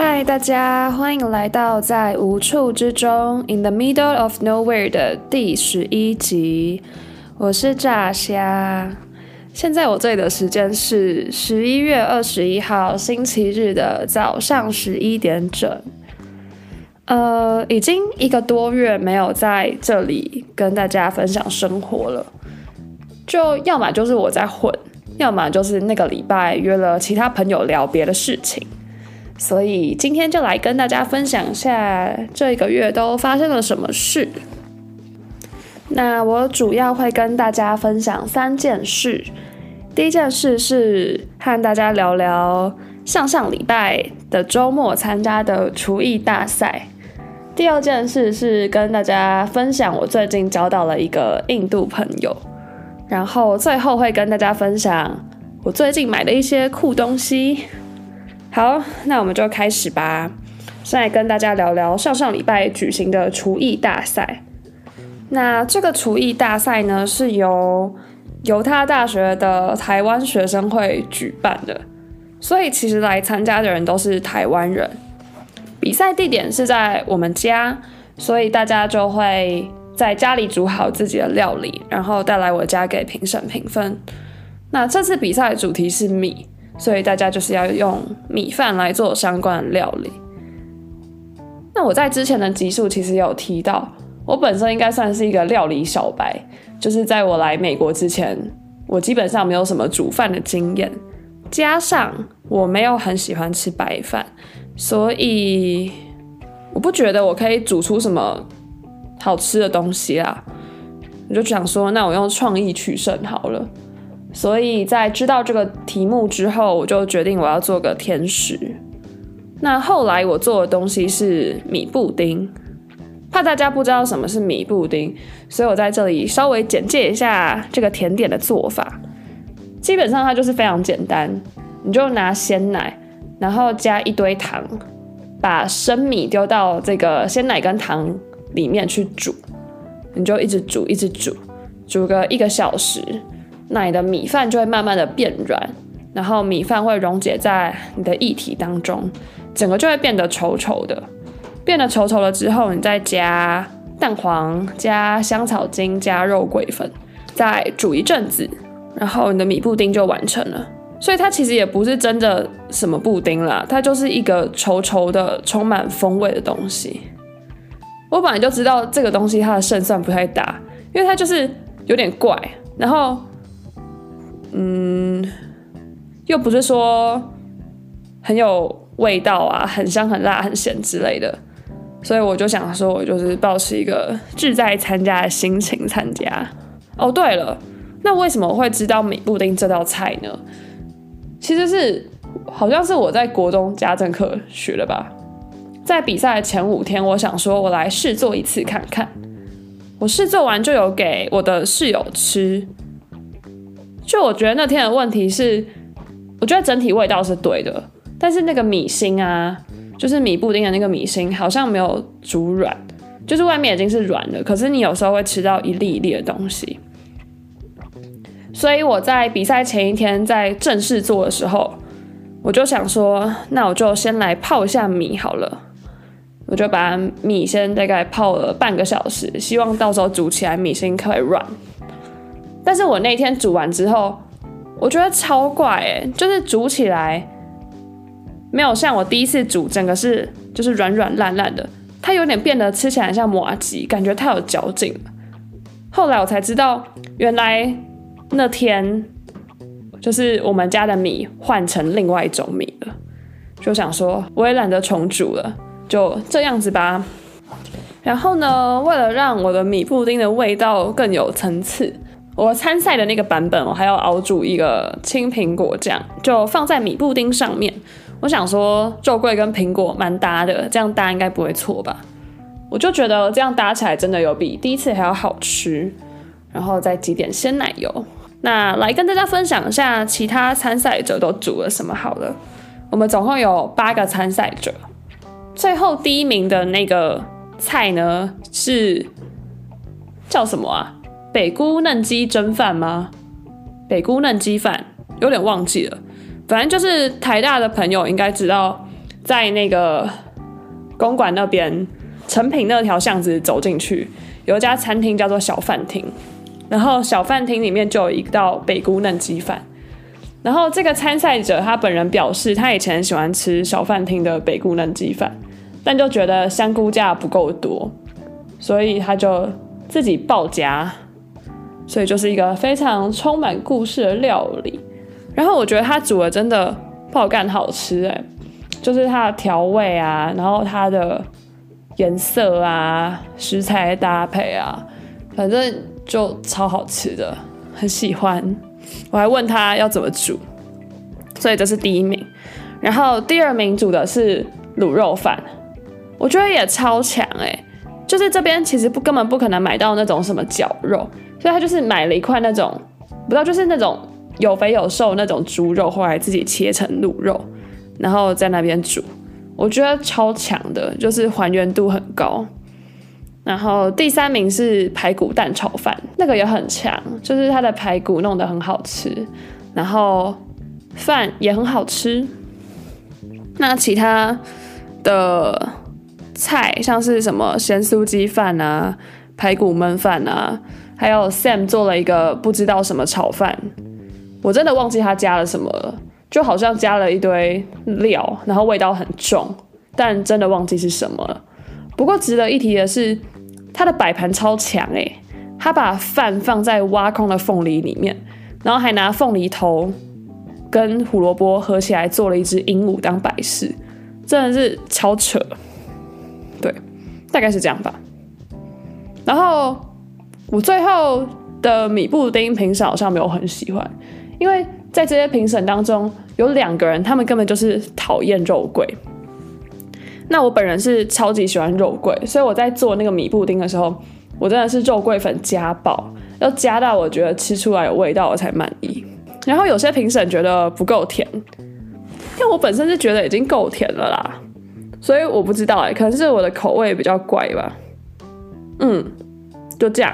嗨，大家欢迎来到在无处之中 （In the Middle of Nowhere） 的第十一集。我是炸虾。现在我这里的时间是十一月二十一号星期日的早上十一点整。呃，已经一个多月没有在这里跟大家分享生活了，就要么就是我在混，要么就是那个礼拜约了其他朋友聊别的事情。所以今天就来跟大家分享一下这个月都发生了什么事。那我主要会跟大家分享三件事。第一件事是和大家聊聊上上礼拜的周末参加的厨艺大赛。第二件事是跟大家分享我最近交到了一个印度朋友。然后最后会跟大家分享我最近买的一些酷东西。好，那我们就开始吧。现在跟大家聊聊上上礼拜举行的厨艺大赛。那这个厨艺大赛呢，是由犹他大学的台湾学生会举办的，所以其实来参加的人都是台湾人。比赛地点是在我们家，所以大家就会在家里煮好自己的料理，然后带来我家给评审评分。那这次比赛的主题是米。所以大家就是要用米饭来做相关的料理。那我在之前的集数其实有提到，我本身应该算是一个料理小白，就是在我来美国之前，我基本上没有什么煮饭的经验，加上我没有很喜欢吃白饭，所以我不觉得我可以煮出什么好吃的东西啦。我就想说，那我用创意取胜好了。所以在知道这个题目之后，我就决定我要做个甜食。那后来我做的东西是米布丁，怕大家不知道什么是米布丁，所以我在这里稍微简介一下这个甜点的做法。基本上它就是非常简单，你就拿鲜奶，然后加一堆糖，把生米丢到这个鲜奶跟糖里面去煮，你就一直煮，一直煮，煮个一个小时。那你的米饭就会慢慢的变软，然后米饭会溶解在你的液体当中，整个就会变得稠稠的。变得稠稠了之后，你再加蛋黄、加香草精、加肉桂粉，再煮一阵子，然后你的米布丁就完成了。所以它其实也不是真的什么布丁啦，它就是一个稠稠的、充满风味的东西。我本来就知道这个东西它的胜算不太大，因为它就是有点怪，然后。嗯，又不是说很有味道啊，很香、很辣、很咸之类的，所以我就想说，我就是保持一个志在参加的心情参加。哦，对了，那为什么会知道米布丁这道菜呢？其实是好像是我在国中家政课学的吧。在比赛的前五天，我想说我来试做一次看看。我试做完就有给我的室友吃。就我觉得那天的问题是，我觉得整体味道是对的，但是那个米心啊，就是米布丁的那个米心，好像没有煮软，就是外面已经是软的，可是你有时候会吃到一粒一粒的东西。所以我在比赛前一天在正式做的时候，我就想说，那我就先来泡一下米好了，我就把米先大概泡了半个小时，希望到时候煮起来米心可以软。但是我那天煮完之后，我觉得超怪哎，就是煮起来没有像我第一次煮，整个是就是软软烂烂的，它有点变得吃起来像麻糬，感觉太有嚼劲了。后来我才知道，原来那天就是我们家的米换成另外一种米了，就想说我也懒得重煮了，就这样子吧。然后呢，为了让我的米布丁的味道更有层次。我参赛的那个版本，我还要熬煮一个青苹果酱，就放在米布丁上面。我想说，肉桂跟苹果蛮搭的，这样搭应该不会错吧？我就觉得这样搭起来真的有比第一次还要好吃。然后再挤点鲜奶油。那来跟大家分享一下其他参赛者都煮了什么好了。我们总共有八个参赛者，最后第一名的那个菜呢是叫什么啊？北菇嫩鸡蒸饭吗？北菇嫩鸡饭有点忘记了，反正就是台大的朋友应该知道在那个公馆那边诚品那条巷子走进去，有一家餐厅叫做小饭厅，然后小饭厅里面就有一道北菇嫩鸡饭。然后这个参赛者他本人表示，他以前喜欢吃小饭厅的北菇嫩鸡饭，但就觉得香菇价不够多，所以他就自己报加，所以就是一个非常充满故事的料理。然后我觉得他煮的真的爆干好吃哎，就是它的调味啊，然后它的颜色啊，食材搭配啊，反正就超好吃的，很喜欢。我还问他要怎么煮，所以这是第一名。然后第二名煮的是卤肉饭，我觉得也超强欸，就是这边其实不根本不可能买到那种什么绞肉，所以他就是买了一块那种，不知道就是那种有肥有瘦那种猪肉，后来自己切成卤肉，然后在那边煮，我觉得超强的，就是还原度很高。然后第三名是排骨蛋炒饭，那个也很强，就是它的排骨弄得很好吃，然后饭也很好吃。那其他的菜像是什么咸酥鸡饭啊、排骨焖饭啊，还有 Sam 做了一个不知道什么炒饭，我真的忘记他加了什么了，就好像加了一堆料，然后味道很重，但真的忘记是什么了。不过值得一提的是。它的摆盘超强诶，他把饭放在挖空的凤梨里面，然后还拿凤梨头跟胡萝卜合起来做了一只鹦鹉当摆饰，真的是超扯。对，大概是这样吧。然后我最后的米布丁评审好像没有很喜欢，因为在这些评审当中有两个人，他们根本就是讨厌肉桂。那我本人是超级喜欢肉桂，所以我在做那个米布丁的时候，我真的是肉桂粉加爆，要加到我觉得吃出来有味道我才满意。然后有些评审觉得不够甜，因为我本身是觉得已经够甜了啦，所以我不知道哎、可能是我的口味比较怪吧。嗯，就这样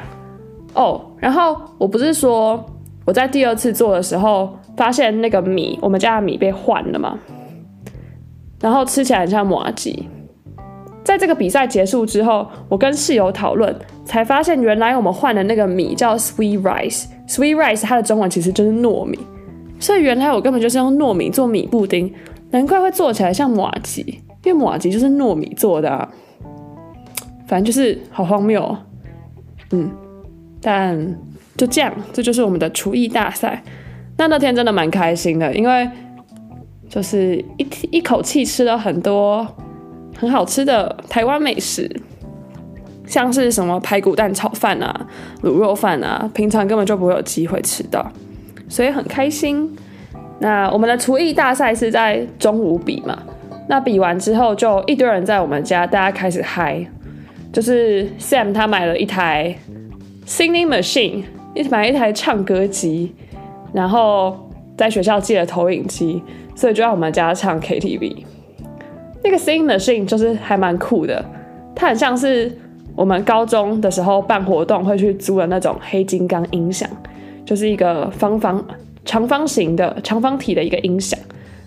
哦。然后我不是说我在第二次做的时候发现那个米，我们家的米被换了吗？然后吃起来很像麻吉。在这个比赛结束之后，我跟室友讨论，才发现原来我们换的那个米叫 sweet rice。sweet rice 它的中文其实就是糯米，所以原来我根本就是用糯米做米布丁，难怪会做起来像麻吉，因为麻糬就是糯米做的啊。反正就是好荒谬，嗯，但就这样，这就是我们的厨艺大赛。那那天真的蛮开心的，因为。就是一一口气吃了很多很好吃的台湾美食，像是什么排骨蛋炒饭啊、卤肉饭啊，平常根本就不会有机会吃到，所以很开心。那我们的厨艺大赛是在中午比嘛？那比完之后，就一堆人在我们家，大家开始嗨。就是 Sam 他买了一台 Singing Machine，一买一台唱歌机，然后在学校借了投影机。所以就在我们家唱 KTV，那个 Sing Machine 就是还蛮酷的，它很像是我们高中的时候办活动会去租的那种黑金刚音响，就是一个方方长方形的长方体的一个音响，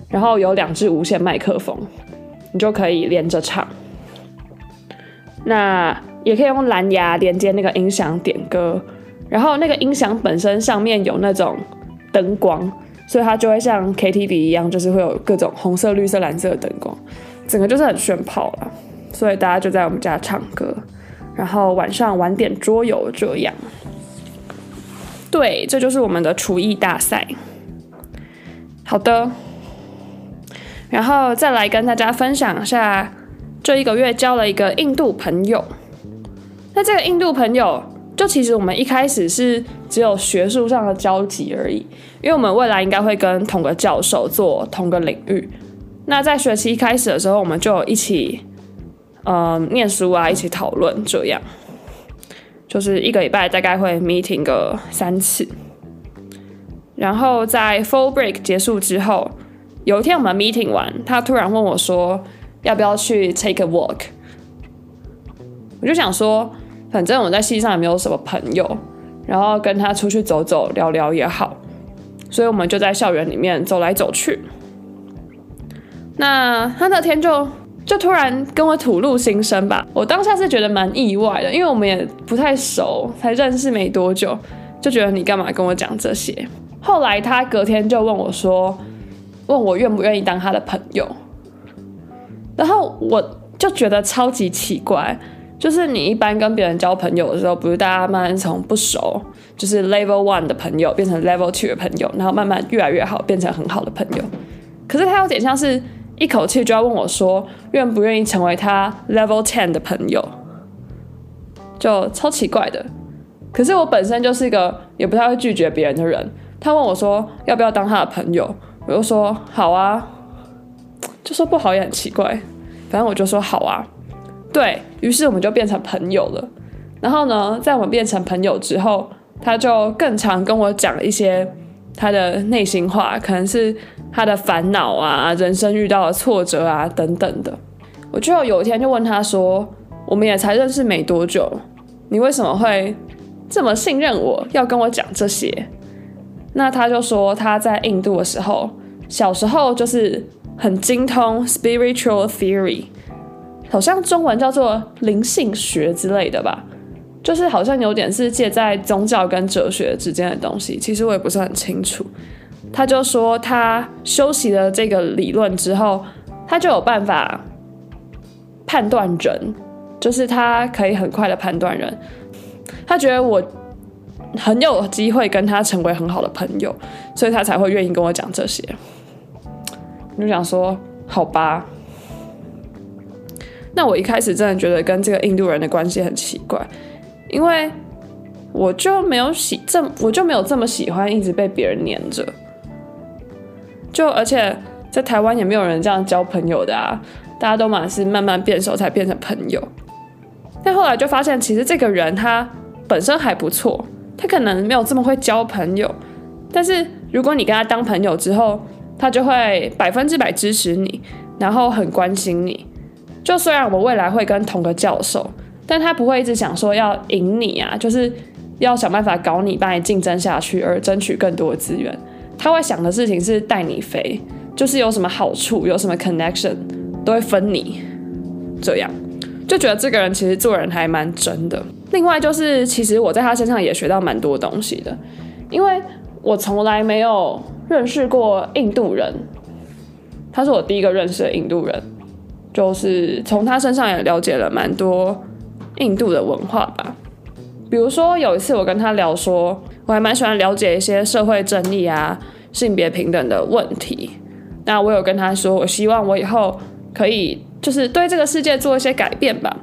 然后有两只无线麦克风，你就可以连着唱。那也可以用蓝牙连接那个音响点歌，然后那个音响本身上面有那种灯光。所以它就会像 KTV 一样，就是会有各种红色、绿色、蓝色的灯光，整个就是很炫炮了。所以大家就在我们家唱歌，然后晚上玩点桌游这样。对，这就是我们的厨艺大赛。好的，然后再来跟大家分享一下，这一个月交了一个印度朋友。那这个印度朋友，就其实我们一开始是只有学术上的交集而已。因为我们未来应该会跟同个教授做同个领域，那在学期一开始的时候，我们就一起，呃，念书啊，一起讨论，这样，就是一个礼拜大概会 meeting 个三次，然后在 full break 结束之后，有一天我们 meeting 完，他突然问我说，要不要去 take a walk？我就想说，反正我在系上也没有什么朋友，然后跟他出去走走聊聊也好。所以我们就在校园里面走来走去。那他那天就就突然跟我吐露心声吧，我当下是觉得蛮意外的，因为我们也不太熟，才认识没多久，就觉得你干嘛跟我讲这些？后来他隔天就问我说，问我愿不愿意当他的朋友，然后我就觉得超级奇怪，就是你一般跟别人交朋友的时候，不是大家慢慢从不熟，就是 level one 的朋友变成 level two 的朋友，然后慢慢越来越好，变成很好的朋友。可是他有点像是一口气就要问我说，愿不愿意成为他 level ten 的朋友，就超奇怪的。可是我本身就是一个也不太会拒绝别人的人，他问我说要不要当他的朋友。我就说好啊，就说不好也很奇怪，反正我就说好啊。对，于是我们就变成朋友了。然后呢，在我们变成朋友之后，他就更常跟我讲一些他的内心话，可能是他的烦恼啊、人生遇到的挫折啊等等的。我就有一天就问他说：“我们也才认识没多久，你为什么会这么信任我，要跟我讲这些？”那他就说他在印度的时候，小时候就是很精通 spiritual theory，好像中文叫做灵性学之类的吧，就是好像有点是介在宗教跟哲学之间的东西。其实我也不是很清楚。他就说他修习了这个理论之后，他就有办法判断人，就是他可以很快的判断人。他觉得我。很有机会跟他成为很好的朋友，所以他才会愿意跟我讲这些。我就想说，好吧。那我一开始真的觉得跟这个印度人的关系很奇怪，因为我就没有喜这，我就没有这么喜欢一直被别人黏着。就而且在台湾也没有人这样交朋友的啊，大家都嘛是慢慢变熟才变成朋友。但后来就发现，其实这个人他本身还不错。他可能没有这么会交朋友，但是如果你跟他当朋友之后，他就会百分之百支持你，然后很关心你。就虽然我们未来会跟同个教授，但他不会一直想说要赢你啊，就是要想办法搞你，把你竞争下去，而争取更多的资源。他会想的事情是带你飞，就是有什么好处，有什么 connection 都会分你。这样就觉得这个人其实做人还蛮真的。另外就是，其实我在他身上也学到蛮多东西的，因为我从来没有认识过印度人，他是我第一个认识的印度人，就是从他身上也了解了蛮多印度的文化吧。比如说有一次我跟他聊说，我还蛮喜欢了解一些社会正义啊、性别平等的问题。那我有跟他说，我希望我以后可以就是对这个世界做一些改变吧。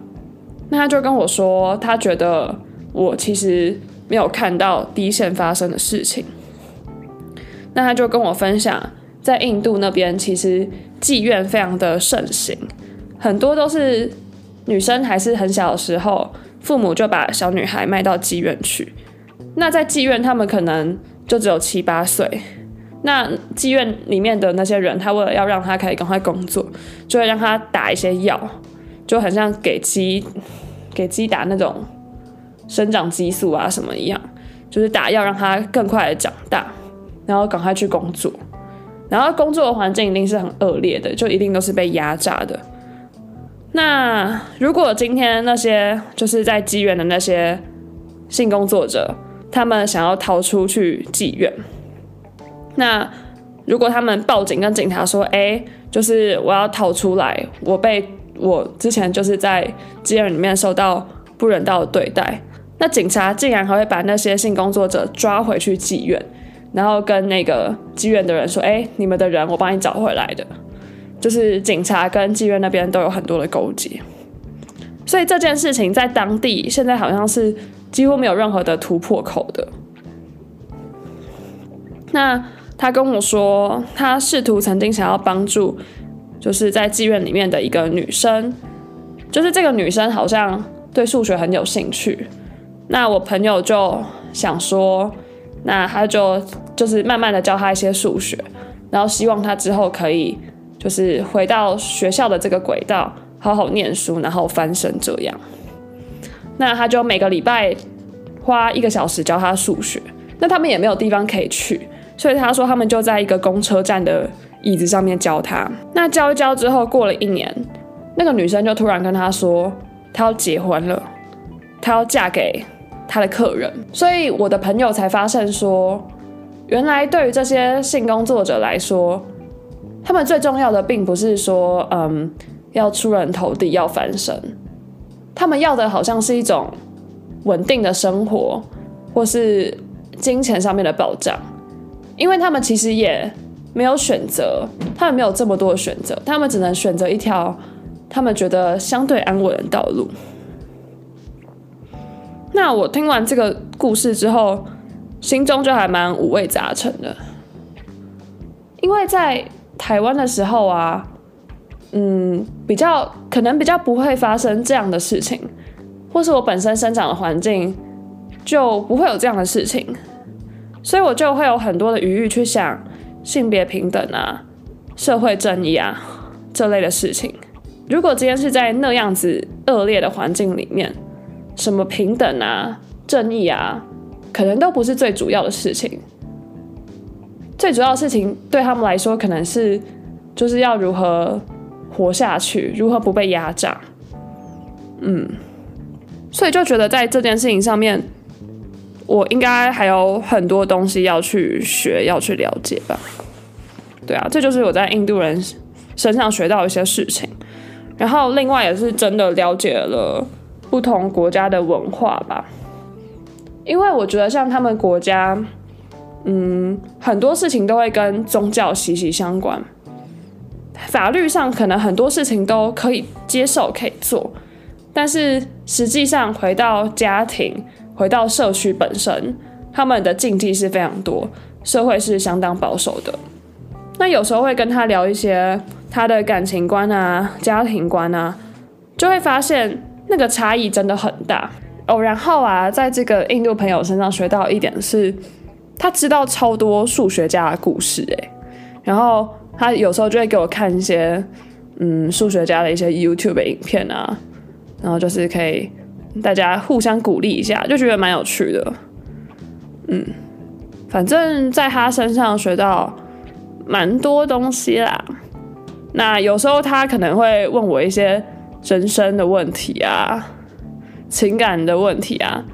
那他就跟我说，他觉得我其实没有看到第一线发生的事情。那他就跟我分享，在印度那边其实妓院非常的盛行，很多都是女生还是很小的时候，父母就把小女孩卖到妓院去。那在妓院，他们可能就只有七八岁。那妓院里面的那些人，他为了要让他可以赶快工作，就会让他打一些药。就很像给鸡给鸡打那种生长激素啊什么一样，就是打药让它更快的长大，然后赶快去工作，然后工作的环境一定是很恶劣的，就一定都是被压榨的。那如果今天那些就是在妓院的那些性工作者，他们想要逃出去妓院，那如果他们报警跟警察说，哎，就是我要逃出来，我被。我之前就是在妓院里面受到不人道的对待，那警察竟然还会把那些性工作者抓回去妓院，然后跟那个妓院的人说：“哎，你们的人我帮你找回来的。”就是警察跟妓院那边都有很多的勾结，所以这件事情在当地现在好像是几乎没有任何的突破口的。那他跟我说，他试图曾经想要帮助。就是在妓院里面的一个女生，就是这个女生好像对数学很有兴趣。那我朋友就想说，那他就就是慢慢的教她一些数学，然后希望她之后可以就是回到学校的这个轨道，好好念书，然后翻身这样。那他就每个礼拜花一个小时教她数学。那他们也没有地方可以去，所以他说他们就在一个公车站的。椅子上面教他。那教一教之后，过了一年，那个女生就突然跟他说，她要结婚了，她要嫁给她的客人。所以我的朋友才发现说，原来对于这些性工作者来说，他们最重要的并不是说，嗯，要出人头地，要翻身，他们要的好像是一种稳定的生活，或是金钱上面的保障，因为他们其实也没有选择，他们没有这么多的选择，他们只能选择一条他们觉得相对安稳的道路。那我听完这个故事之后，心中就还蛮五味杂陈的，因为在台湾的时候啊，嗯，比较可能比较不会发生这样的事情。或是我本身生长的环境就不会有这样的事情，所以我就会有很多的余裕去想性别平等啊、社会正义啊这类的事情。如果今天是在那样子恶劣的环境里面，什么平等啊、正义啊，可能都不是最主要的事情。最主要的事情对他们来说，可能是就是要如何活下去，如何不被压榨。嗯。所以就觉得在这件事情上面，我应该还有很多东西要去学，要去了解吧。对啊，这就是我在印度人身上学到一些事情。然后另外也是真的了解了不同国家的文化吧。因为我觉得像他们国家，嗯，很多事情都会跟宗教息息相关。法律上可能很多事情都可以接受，可以做。但是实际上，回到家庭，回到社区本身，他们的禁忌是非常多，社会是相当保守的。那有时候会跟他聊一些他的感情观啊、家庭观啊，就会发现那个差异真的很大哦。然后啊，在这个印度朋友身上学到一点是，他知道超多数学家的故事诶。然后他有时候就会给我看一些嗯数学家的一些 YouTube 影片啊。然后就是可以大家互相鼓励一下，就觉得蛮有趣的。嗯，反正在他身上学到蛮多东西啦。那有时候他可能会问我一些人生的问题啊，情感的问题啊，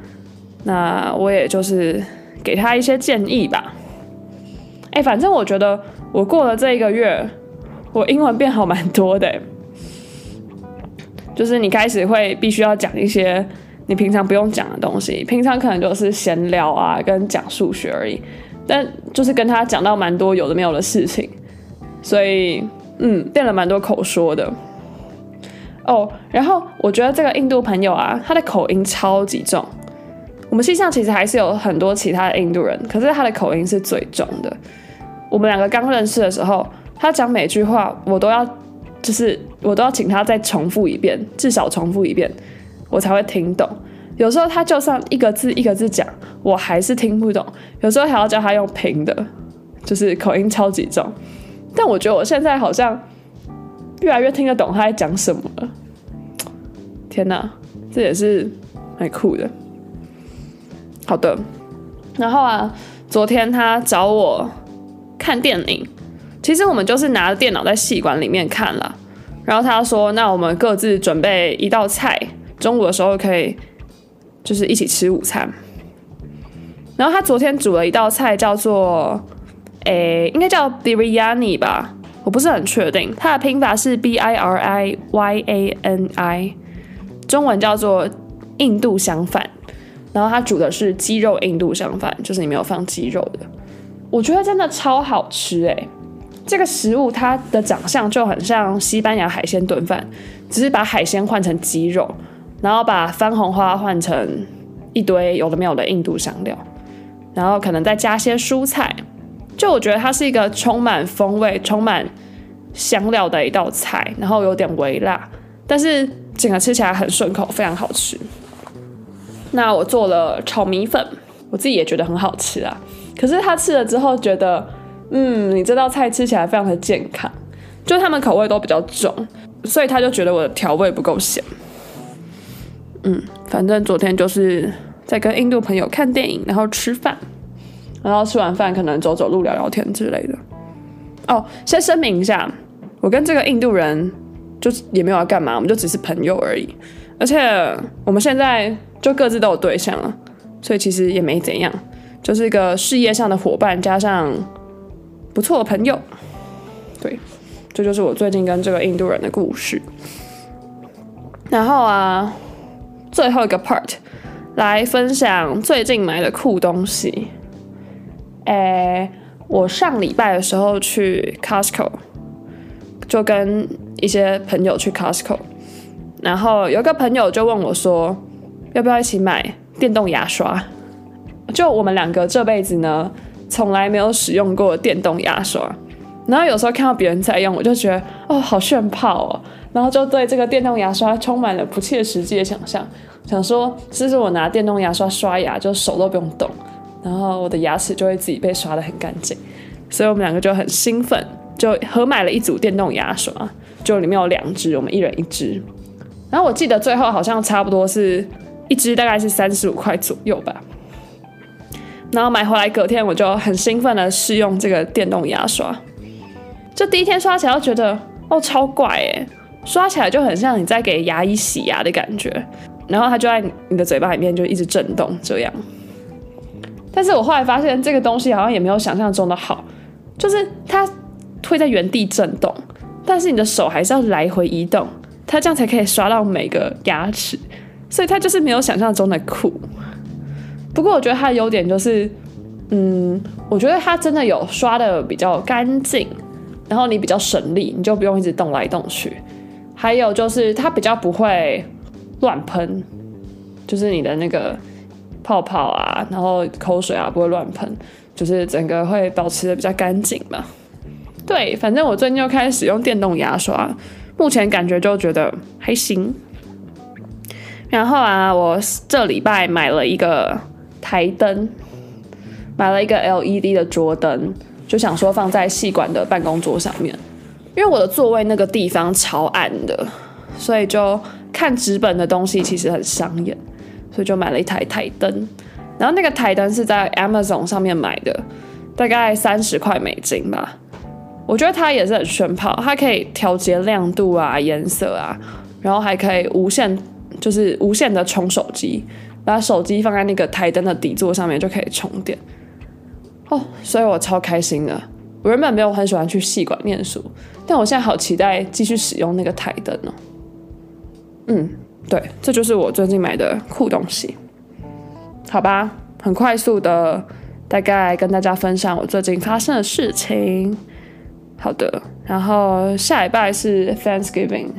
那我也就是给他一些建议吧。哎，反正我觉得我过了这一个月，我英文变好蛮多的。就是你开始会必须要讲一些你平常不用讲的东西，平常可能就是闲聊啊，跟讲数学而已，但就是跟他讲到蛮多有的没有的事情，所以嗯，变了蛮多口说的。哦，然后我觉得这个印度朋友啊，他的口音超级重。我们系上其实还是有很多其他的印度人，可是他的口音是最重的。我们两个刚认识的时候，他讲每句话我都要。就是我都要请他再重复一遍，至少重复一遍，我才会听懂。有时候他就算一个字一个字讲，我还是听不懂。有时候还要叫他用拼的，就是口音超级重。但我觉得我现在好像越来越听得懂他在讲什么了。天哪，这也是很酷的。好的，然后啊，昨天他找我看电影。其实我们就是拿着电脑在戏馆里面看了，然后他说：“那我们各自准备一道菜，中午的时候可以就是一起吃午餐。”然后他昨天煮了一道菜，叫做诶，应该叫 Biryani 吧，我不是很确定。它的拼法是 B I R I Y A N I，中文叫做印度香饭。然后他煮的是鸡肉印度香饭，就是里面有放鸡肉的，我觉得真的超好吃诶。这个食物它的长相就很像西班牙海鲜炖饭，只是把海鲜换成鸡肉，然后把番红花换成一堆有的没有的印度香料，然后可能再加些蔬菜。就我觉得它是一个充满风味、充满香料的一道菜，然后有点微辣，但是整个吃起来很顺口，非常好吃。那我做了炒米粉，我自己也觉得很好吃啊。可是他吃了之后觉得。嗯，你这道菜吃起来非常的健康，就他们口味都比较重，所以他就觉得我的调味不够咸。嗯，反正昨天就是在跟印度朋友看电影，然后吃饭，然后吃完饭可能走走路、聊聊天之类的。哦，先声明一下，我跟这个印度人就是也没有要干嘛，我们就只是朋友而已。而且我们现在就各自都有对象了，所以其实也没怎样，就是一个事业上的伙伴加上不错的朋友。对，这就是我最近跟这个印度人的故事。然后啊，最后一个 part 来分享最近买的酷东西。诶。我上礼拜的时候去 Costco，就跟一些朋友去 Costco，然后有个朋友就问我说，要不要一起买电动牙刷？就我们两个这辈子呢，从来没有使用过电动牙刷，然后有时候看到别人在用，我就觉得哦，好炫炮哦，然后就对这个电动牙刷充满了不切实际的想象，想说，其实我拿电动牙刷刷牙，就手都不用动。然后我的牙齿就会自己被刷得很干净，所以我们两个就很兴奋，就合买了一组电动牙刷，就里面有两支，我们一人一支。然后我记得最后好像差不多是一支大概是三十五块左右吧。然后买回来隔天我就很兴奋的试用这个电动牙刷，就第一天刷起来就觉得哦超怪哎，刷起来就很像你在给牙医洗牙的感觉，然后它就在你的嘴巴里面就一直震动这样。但是我后来发现这个东西好像也没有想象中的好，就是它会在原地震动，但是你的手还是要来回移动，它这样才可以刷到每个牙齿，所以它就是没有想象中的酷。不过我觉得它的优点就是，嗯，我觉得它真的有刷的比较干净，然后你比较省力，你就不用一直动来动去。还有就是它比较不会乱喷，就是你的那个。泡泡啊，然后口水啊不会乱喷，就是整个会保持的比较干净嘛。对，反正我最近又开始用电动牙刷，目前感觉就觉得还行。然后啊，我这礼拜买了一个台灯，买了一个 LED 的桌灯，就想说放在细管的办公桌上面，因为我的座位那个地方超暗的，所以就看纸本的东西其实很伤眼。所以就买了一台台灯，然后那个台灯是在 Amazon 上面买的，大概三十块美金吧。我觉得它也是很炫炮，它可以调节亮度啊、颜色啊，然后还可以无线，就是无线的充手机，把手机放在那个台灯的底座上面就可以充电。哦，所以我超开心的。我原本没有很喜欢去戏馆念书，但我现在好期待继续使用那个台灯哦。嗯。对，这就是我最近买的酷东西，好吧，很快速的大概跟大家分享我最近发生的事情。好的，然后下礼拜是 Thanksgiving，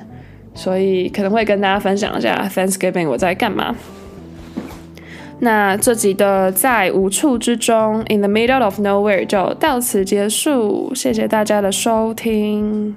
所以可能会跟大家分享一下 Thanksgiving 我在干嘛。那这集的在无处之中 In the Middle of Nowhere 就到此结束，谢谢大家的收听。